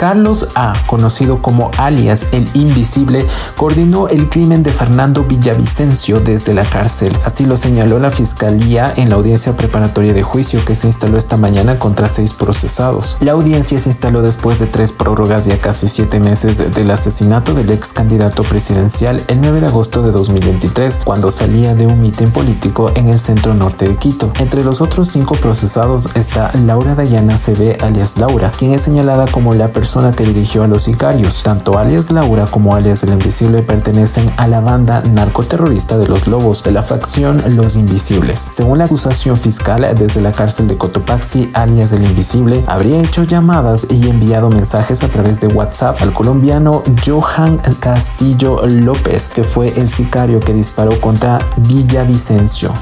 Carlos A., conocido como alias el Invisible, coordinó el crimen de Fernando Villavicencio desde la cárcel. Así lo señaló la fiscalía en la audiencia preparatoria de juicio que se instaló esta mañana contra seis procesados. La audiencia se instaló después de tres prórrogas y a casi siete meses del asesinato del ex candidato presidencial el 9 de agosto de 2023, cuando salía de un mitin político en el centro norte de Quito. Entre los otros cinco procesados está Laura Dayana CB alias Laura, quien es señalada como la persona que dirigió a los sicarios. Tanto alias Laura como alias el Invisible pertenecen a la banda narcoterrorista de los Lobos de la facción Los Invisibles. Según la acusación fiscal, desde la cárcel de Cotopaxi, alias el Invisible habría hecho llamadas y enviado mensajes a través de WhatsApp al colombiano Johan Castillo López, que fue el sicario que disparó contra Villavicencio.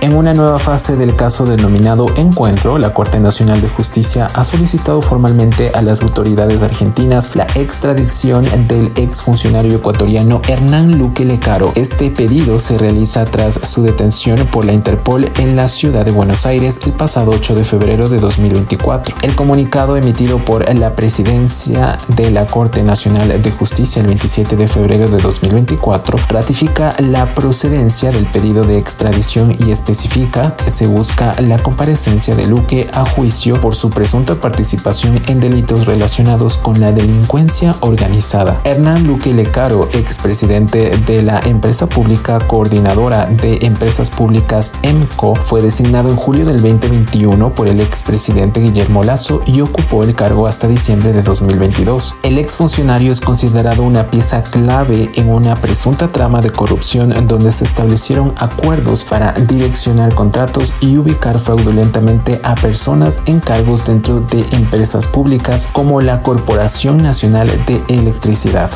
En una nueva fase del caso denominado Encuentro, la Corte Nacional de Justicia ha solicitado formalmente a las autoridades argentinas la extradición del exfuncionario ecuatoriano Hernán Luque Lecaro. Este pedido se realiza tras su detención por la Interpol en la ciudad de Buenos Aires el pasado 8 de febrero de 2024. El comunicado emitido por la presidencia de la Corte Nacional de Justicia el 27 de febrero de 2024 ratifica la procedencia del pedido de extradición y especialización especifica que se busca la comparecencia de Luque a juicio por su presunta participación en delitos relacionados con la delincuencia organizada. Hernán Luque Lecaro, expresidente de la empresa pública coordinadora de empresas públicas EMCO, fue designado en julio del 2021 por el expresidente Guillermo Lazo y ocupó el cargo hasta diciembre de 2022. El exfuncionario es considerado una pieza clave en una presunta trama de corrupción donde se establecieron acuerdos para contratos y ubicar fraudulentamente a personas en cargos dentro de empresas públicas como la Corporación Nacional de Electricidad.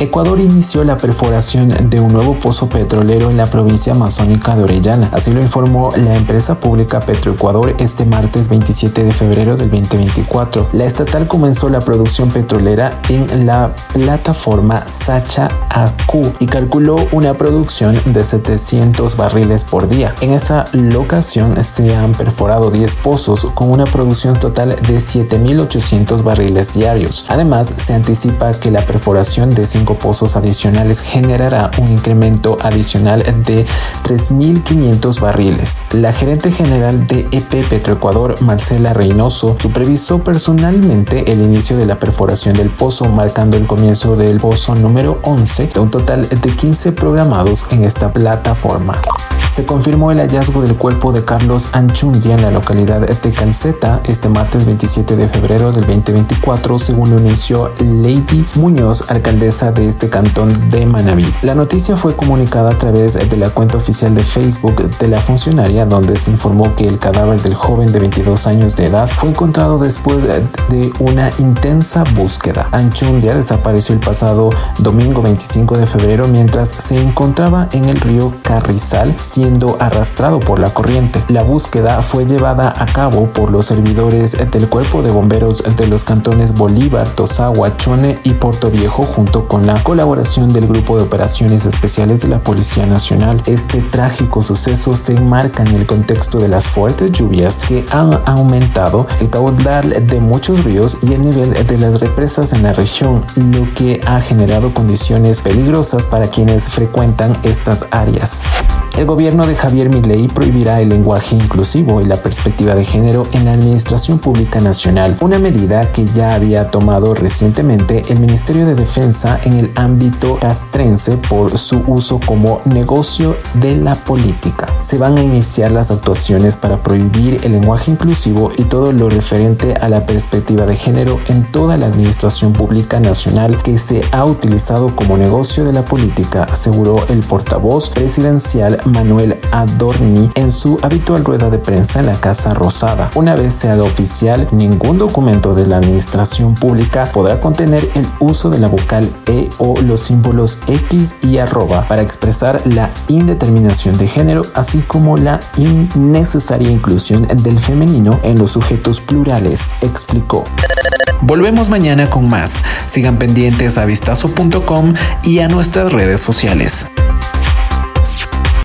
Ecuador inició la perforación de un nuevo pozo petrolero en la provincia amazónica de Orellana. Así lo informó la empresa pública Petroecuador este martes 27 de febrero del 2024. La estatal comenzó la producción petrolera en la plataforma Sacha AQ y calculó una producción de 700 barriles por día. En esa locación se han perforado 10 pozos con una producción total de 7.800 barriles diarios. Además, se anticipa que la perforación de 5 pozos adicionales generará un incremento adicional de 3.500 barriles. La gerente general de EP Petroecuador, Marcela Reynoso, supervisó personalmente el inicio de la perforación del pozo, marcando el comienzo del pozo número 11 de un total de 15 programados en esta plataforma se confirmó el hallazgo del cuerpo de Carlos Anchundia en la localidad de Calceta este martes 27 de febrero del 2024, según lo anunció Lady Muñoz, alcaldesa de este cantón de Manabí. La noticia fue comunicada a través de la cuenta oficial de Facebook de la funcionaria, donde se informó que el cadáver del joven de 22 años de edad fue encontrado después de una intensa búsqueda. Anchundia desapareció el pasado domingo 25 de febrero mientras se encontraba en el río Carrizal, arrastrado por la corriente. La búsqueda fue llevada a cabo por los servidores del Cuerpo de Bomberos de los cantones Bolívar, Tosagua, Chone y Puerto Viejo junto con la colaboración del Grupo de Operaciones Especiales de la Policía Nacional. Este trágico suceso se enmarca en el contexto de las fuertes lluvias que han aumentado el caudal de muchos ríos y el nivel de las represas en la región, lo que ha generado condiciones peligrosas para quienes frecuentan estas áreas. El gobierno de Javier Milei prohibirá el lenguaje inclusivo y la perspectiva de género en la Administración Pública Nacional, una medida que ya había tomado recientemente el Ministerio de Defensa en el ámbito castrense por su uso como negocio de la política. Se van a iniciar las actuaciones para prohibir el lenguaje inclusivo y todo lo referente a la perspectiva de género en toda la Administración Pública Nacional que se ha utilizado como negocio de la política, aseguró el portavoz presidencial Manuel Adorni en su habitual rueda de prensa en la Casa Rosada. Una vez se oficial, ningún documento de la administración pública podrá contener el uso de la vocal E o los símbolos X y arroba para expresar la indeterminación de género, así como la innecesaria inclusión del femenino en los sujetos plurales, explicó. Volvemos mañana con más. Sigan pendientes a vistazo.com y a nuestras redes sociales.